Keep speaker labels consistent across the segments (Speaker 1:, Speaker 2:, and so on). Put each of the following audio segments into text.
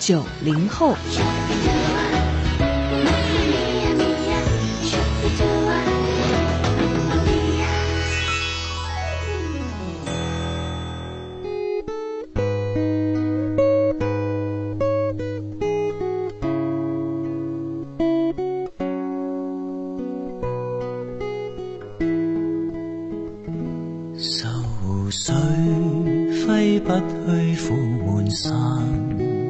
Speaker 1: 九零后。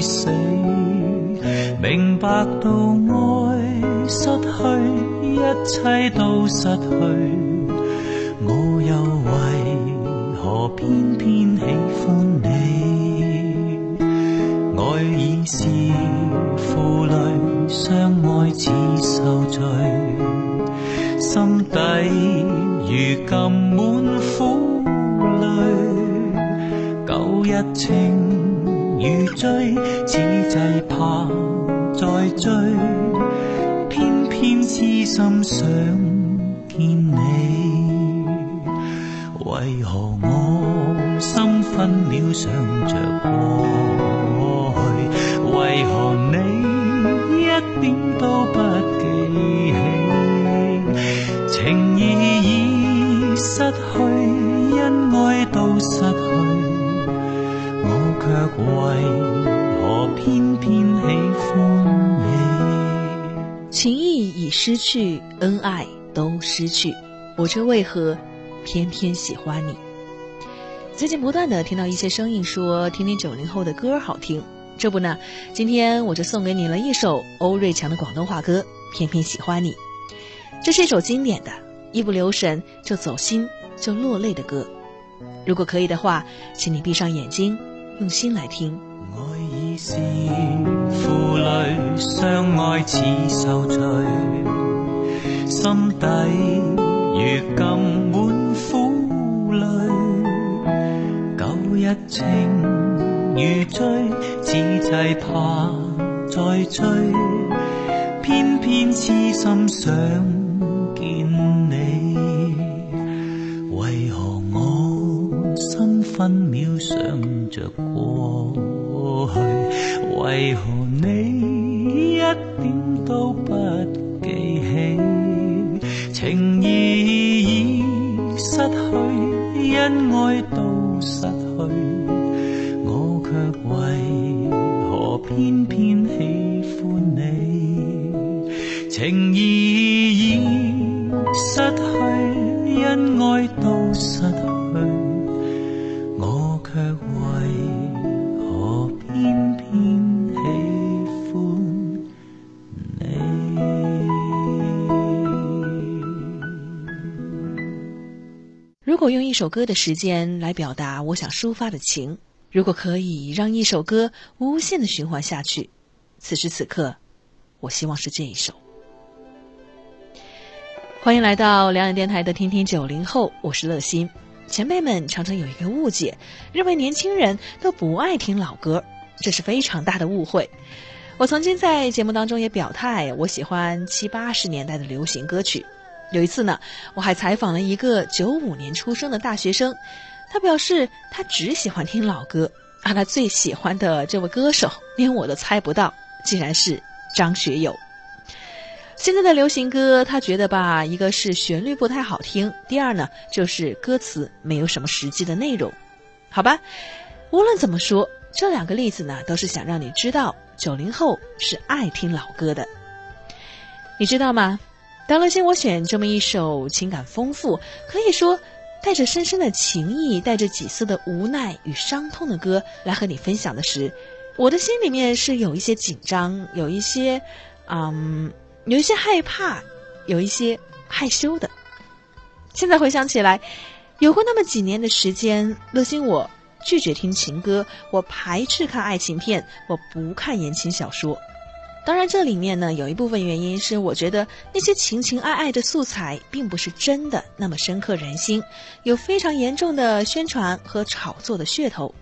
Speaker 2: 死。明白到爱失去，一切都失去。我又为何偏偏喜欢你？爱已是负累，相爱似受罪。心底如今满苦泪，旧日情。如醉此际怕再追偏偏痴心想见你。为何我心分秒想着过？
Speaker 1: 情谊已失去，恩爱都失去，我却为何偏偏喜欢你？最近不断的听到一些声音说，听听九零后的歌好听，这不呢，今天我就送给你了一首欧瑞强的广东话歌《偏偏喜欢你》。这是一首经典的，一不留神就走心就落泪的歌。如果可以的话，请你闭上眼睛，用心来听。
Speaker 2: 爱已是泪，相爱似受罪，心底如今满苦泪。旧日情如醉，只计怕再追，偏偏痴心想恩爱都失去，
Speaker 1: 果用一首歌的时间来表达我想抒发的情，如果可以让一首歌无限的循环下去，此时此刻，我希望是这一首。欢迎来到两眼电台的听听九零后，我是乐心。前辈们常常有一个误解，认为年轻人都不爱听老歌，这是非常大的误会。我曾经在节目当中也表态，我喜欢七八十年代的流行歌曲。有一次呢，我还采访了一个九五年出生的大学生，他表示他只喜欢听老歌，而他最喜欢的这位歌手，连我都猜不到，竟然是张学友。现在的流行歌，他觉得吧，一个是旋律不太好听，第二呢，就是歌词没有什么实际的内容。好吧，无论怎么说，这两个例子呢，都是想让你知道。九零后是爱听老歌的。你知道吗？当乐心我选这么一首情感丰富，可以说带着深深的情意，带着几丝的无奈与伤痛的歌来和你分享的时，我的心里面是有一些紧张，有一些，嗯，有一些害怕，有一些害羞的。现在回想起来，有过那么几年的时间，乐心我拒绝听情歌，我排斥看爱情片，我不看言情小说。当然，这里面呢有一部分原因是我觉得那些情情爱爱的素材并不是真的那么深刻人心，有非常严重的宣传和炒作的噱头，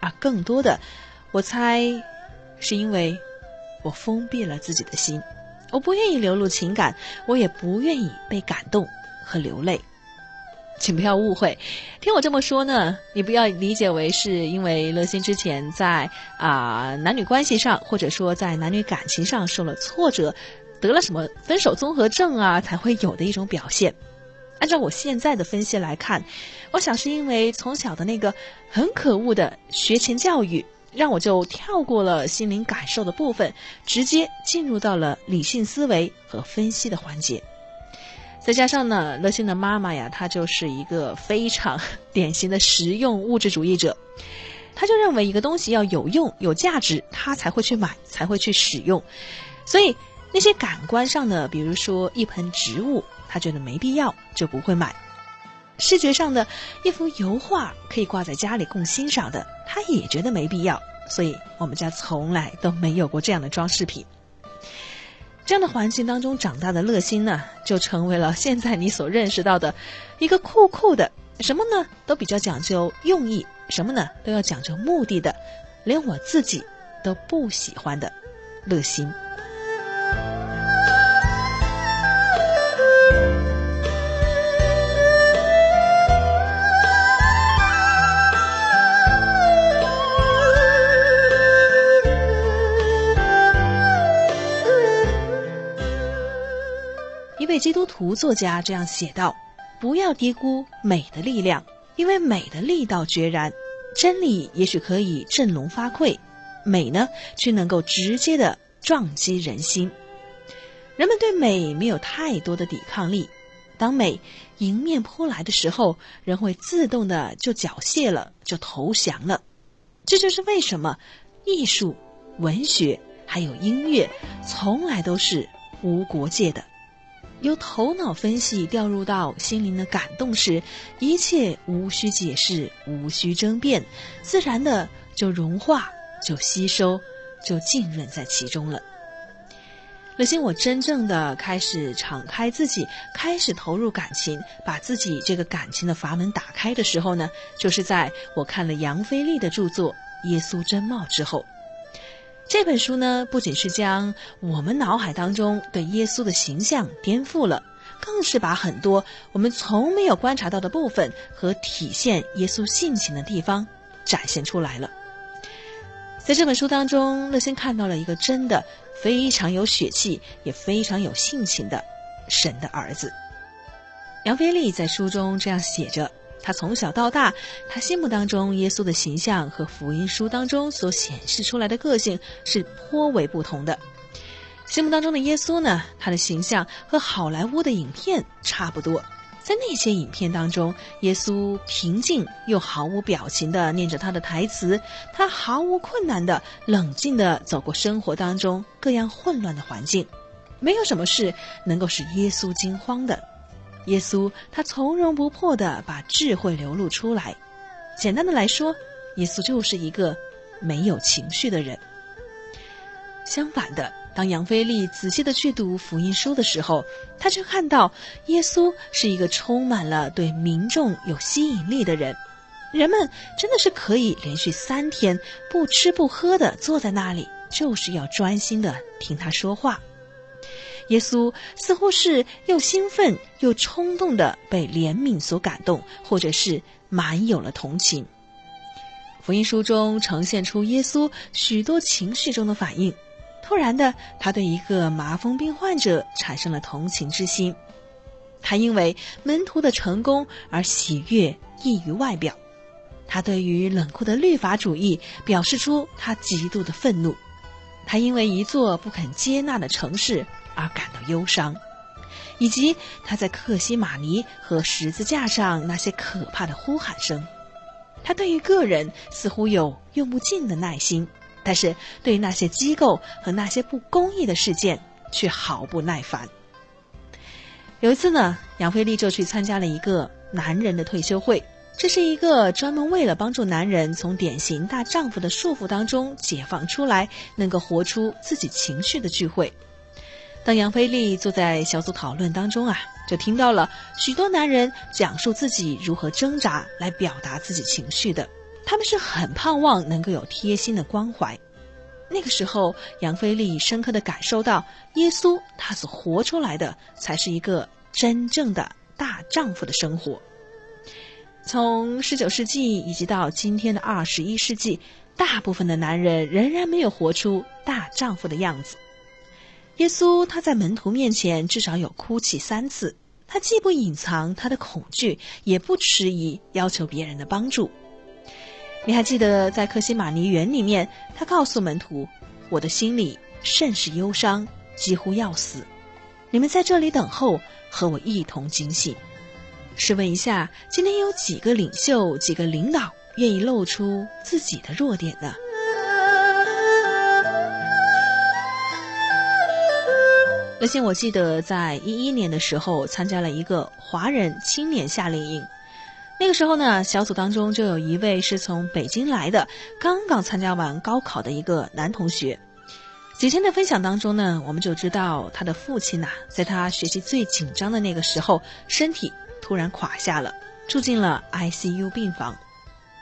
Speaker 1: 而更多的，我猜，是因为我封闭了自己的心，我不愿意流露情感，我也不愿意被感动和流泪。请不要误会，听我这么说呢，你不要理解为是因为乐心之前在啊男女关系上，或者说在男女感情上受了挫折，得了什么分手综合症啊，才会有的一种表现。按照我现在的分析来看，我想是因为从小的那个很可恶的学前教育，让我就跳过了心灵感受的部分，直接进入到了理性思维和分析的环节。再加上呢，乐心的妈妈呀，她就是一个非常 典型的实用物质主义者，她就认为一个东西要有用、有价值，她才会去买，才会去使用。所以那些感官上的，比如说一盆植物，她觉得没必要，就不会买；视觉上的一幅油画可以挂在家里供欣赏的，她也觉得没必要。所以我们家从来都没有过这样的装饰品。这样的环境当中长大的乐心呢，就成为了现在你所认识到的一个酷酷的什么呢？都比较讲究用意，什么呢？都要讲究目的的，连我自己都不喜欢的乐心。基督徒作家这样写道：“不要低估美的力量，因为美的力道决然。真理也许可以振聋发聩，美呢却能够直接的撞击人心。人们对美没有太多的抵抗力，当美迎面扑来的时候，人会自动的就缴械了，就投降了。这就是为什么艺术、文学还有音乐从来都是无国界的。”由头脑分析掉入到心灵的感动时，一切无需解释，无需争辩，自然的就融化，就吸收，就浸润在其中了。乐心，我真正的开始敞开自己，开始投入感情，把自己这个感情的阀门打开的时候呢，就是在我看了杨菲利的著作《耶稣真貌》之后。这本书呢，不仅是将我们脑海当中对耶稣的形象颠覆了，更是把很多我们从没有观察到的部分和体现耶稣性情的地方展现出来了。在这本书当中，乐心看到了一个真的非常有血气，也非常有性情的神的儿子。杨飞利在书中这样写着。他从小到大，他心目当中耶稣的形象和福音书当中所显示出来的个性是颇为不同的。心目当中的耶稣呢，他的形象和好莱坞的影片差不多。在那些影片当中，耶稣平静又毫无表情地念着他的台词，他毫无困难地冷静地走过生活当中各样混乱的环境，没有什么事能够使耶稣惊慌的。耶稣他从容不迫地把智慧流露出来。简单的来说，耶稣就是一个没有情绪的人。相反的，当杨菲利仔细的去读福音书的时候，他却看到耶稣是一个充满了对民众有吸引力的人。人们真的是可以连续三天不吃不喝的坐在那里，就是要专心的听他说话。耶稣似乎是又兴奋又冲动的被怜悯所感动，或者是满有了同情。福音书中呈现出耶稣许多情绪中的反应。突然的，他对一个麻风病患者产生了同情之心。他因为门徒的成功而喜悦溢于外表。他对于冷酷的律法主义表示出他极度的愤怒。他因为一座不肯接纳的城市而感到忧伤，以及他在克西马尼和十字架上那些可怕的呼喊声。他对于个人似乎有用不尽的耐心，但是对于那些机构和那些不公义的事件却毫不耐烦。有一次呢，杨飞利就去参加了一个男人的退休会。这是一个专门为了帮助男人从典型大丈夫的束缚当中解放出来，能够活出自己情绪的聚会。当杨飞利坐在小组讨论当中啊，就听到了许多男人讲述自己如何挣扎来表达自己情绪的。他们是很盼望能够有贴心的关怀。那个时候，杨飞利深刻的感受到，耶稣他所活出来的才是一个真正的大丈夫的生活。从十九世纪以及到今天的二十一世纪，大部分的男人仍然没有活出大丈夫的样子。耶稣他在门徒面前至少有哭泣三次，他既不隐藏他的恐惧，也不迟疑要求别人的帮助。你还记得在克西马尼园里面，他告诉门徒：“我的心里甚是忧伤，几乎要死。你们在这里等候，和我一同警醒。”试问一下，今天有几个领袖、几个领导愿意露出自己的弱点呢？而且我记得在一一年的时候，参加了一个华人青年夏令营。那个时候呢，小组当中就有一位是从北京来的，刚刚参加完高考的一个男同学。几天的分享当中呢，我们就知道他的父亲呐，在他学习最紧张的那个时候，身体。突然垮下了，住进了 ICU 病房。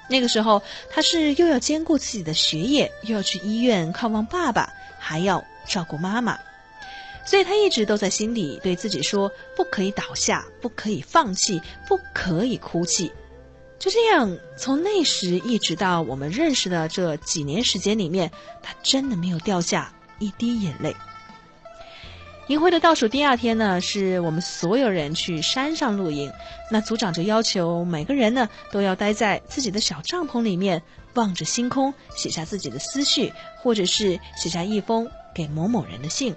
Speaker 1: 那个时候，他是又要兼顾自己的学业，又要去医院看望爸爸，还要照顾妈妈，所以他一直都在心里对自己说：不可以倒下，不可以放弃，不可以哭泣。就这样，从那时一直到我们认识的这几年时间里面，他真的没有掉下一滴眼泪。营会的倒数第二天呢，是我们所有人去山上露营。那组长就要求每个人呢都要待在自己的小帐篷里面，望着星空，写下自己的思绪，或者是写下一封给某某人的信。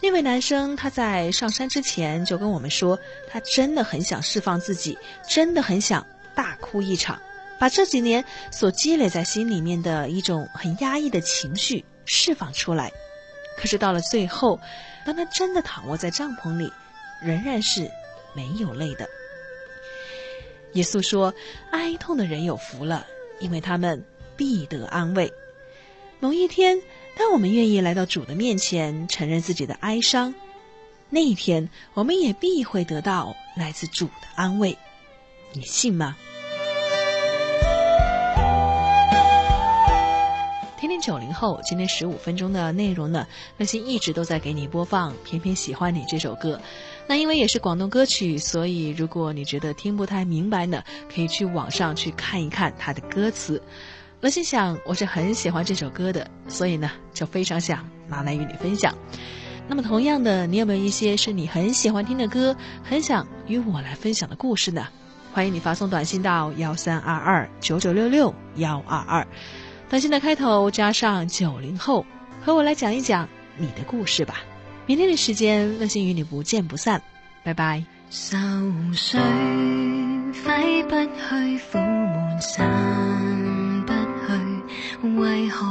Speaker 1: 那位男生他在上山之前就跟我们说，他真的很想释放自己，真的很想大哭一场，把这几年所积累在心里面的一种很压抑的情绪释放出来。可是到了最后，当他真的躺卧在帐篷里，仍然是没有泪的。耶稣说：“哀痛的人有福了，因为他们必得安慰。”某一天，当我们愿意来到主的面前，承认自己的哀伤，那一天，我们也必会得到来自主的安慰。你信吗？天天九零后，今天十五分钟的内容呢，乐心一直都在给你播放《偏偏喜欢你》这首歌。那因为也是广东歌曲，所以如果你觉得听不太明白呢，可以去网上去看一看它的歌词。乐心想，我是很喜欢这首歌的，所以呢，就非常想拿来与你分享。那么同样的，你有没有一些是你很喜欢听的歌，很想与我来分享的故事呢？欢迎你发送短信到幺三二二九九六六幺二二。短信的开头加上九零后，和我来讲一讲你的故事吧。明天的时间，乐心与你不见不散，拜拜。愁绪挥不去，苦闷散，为何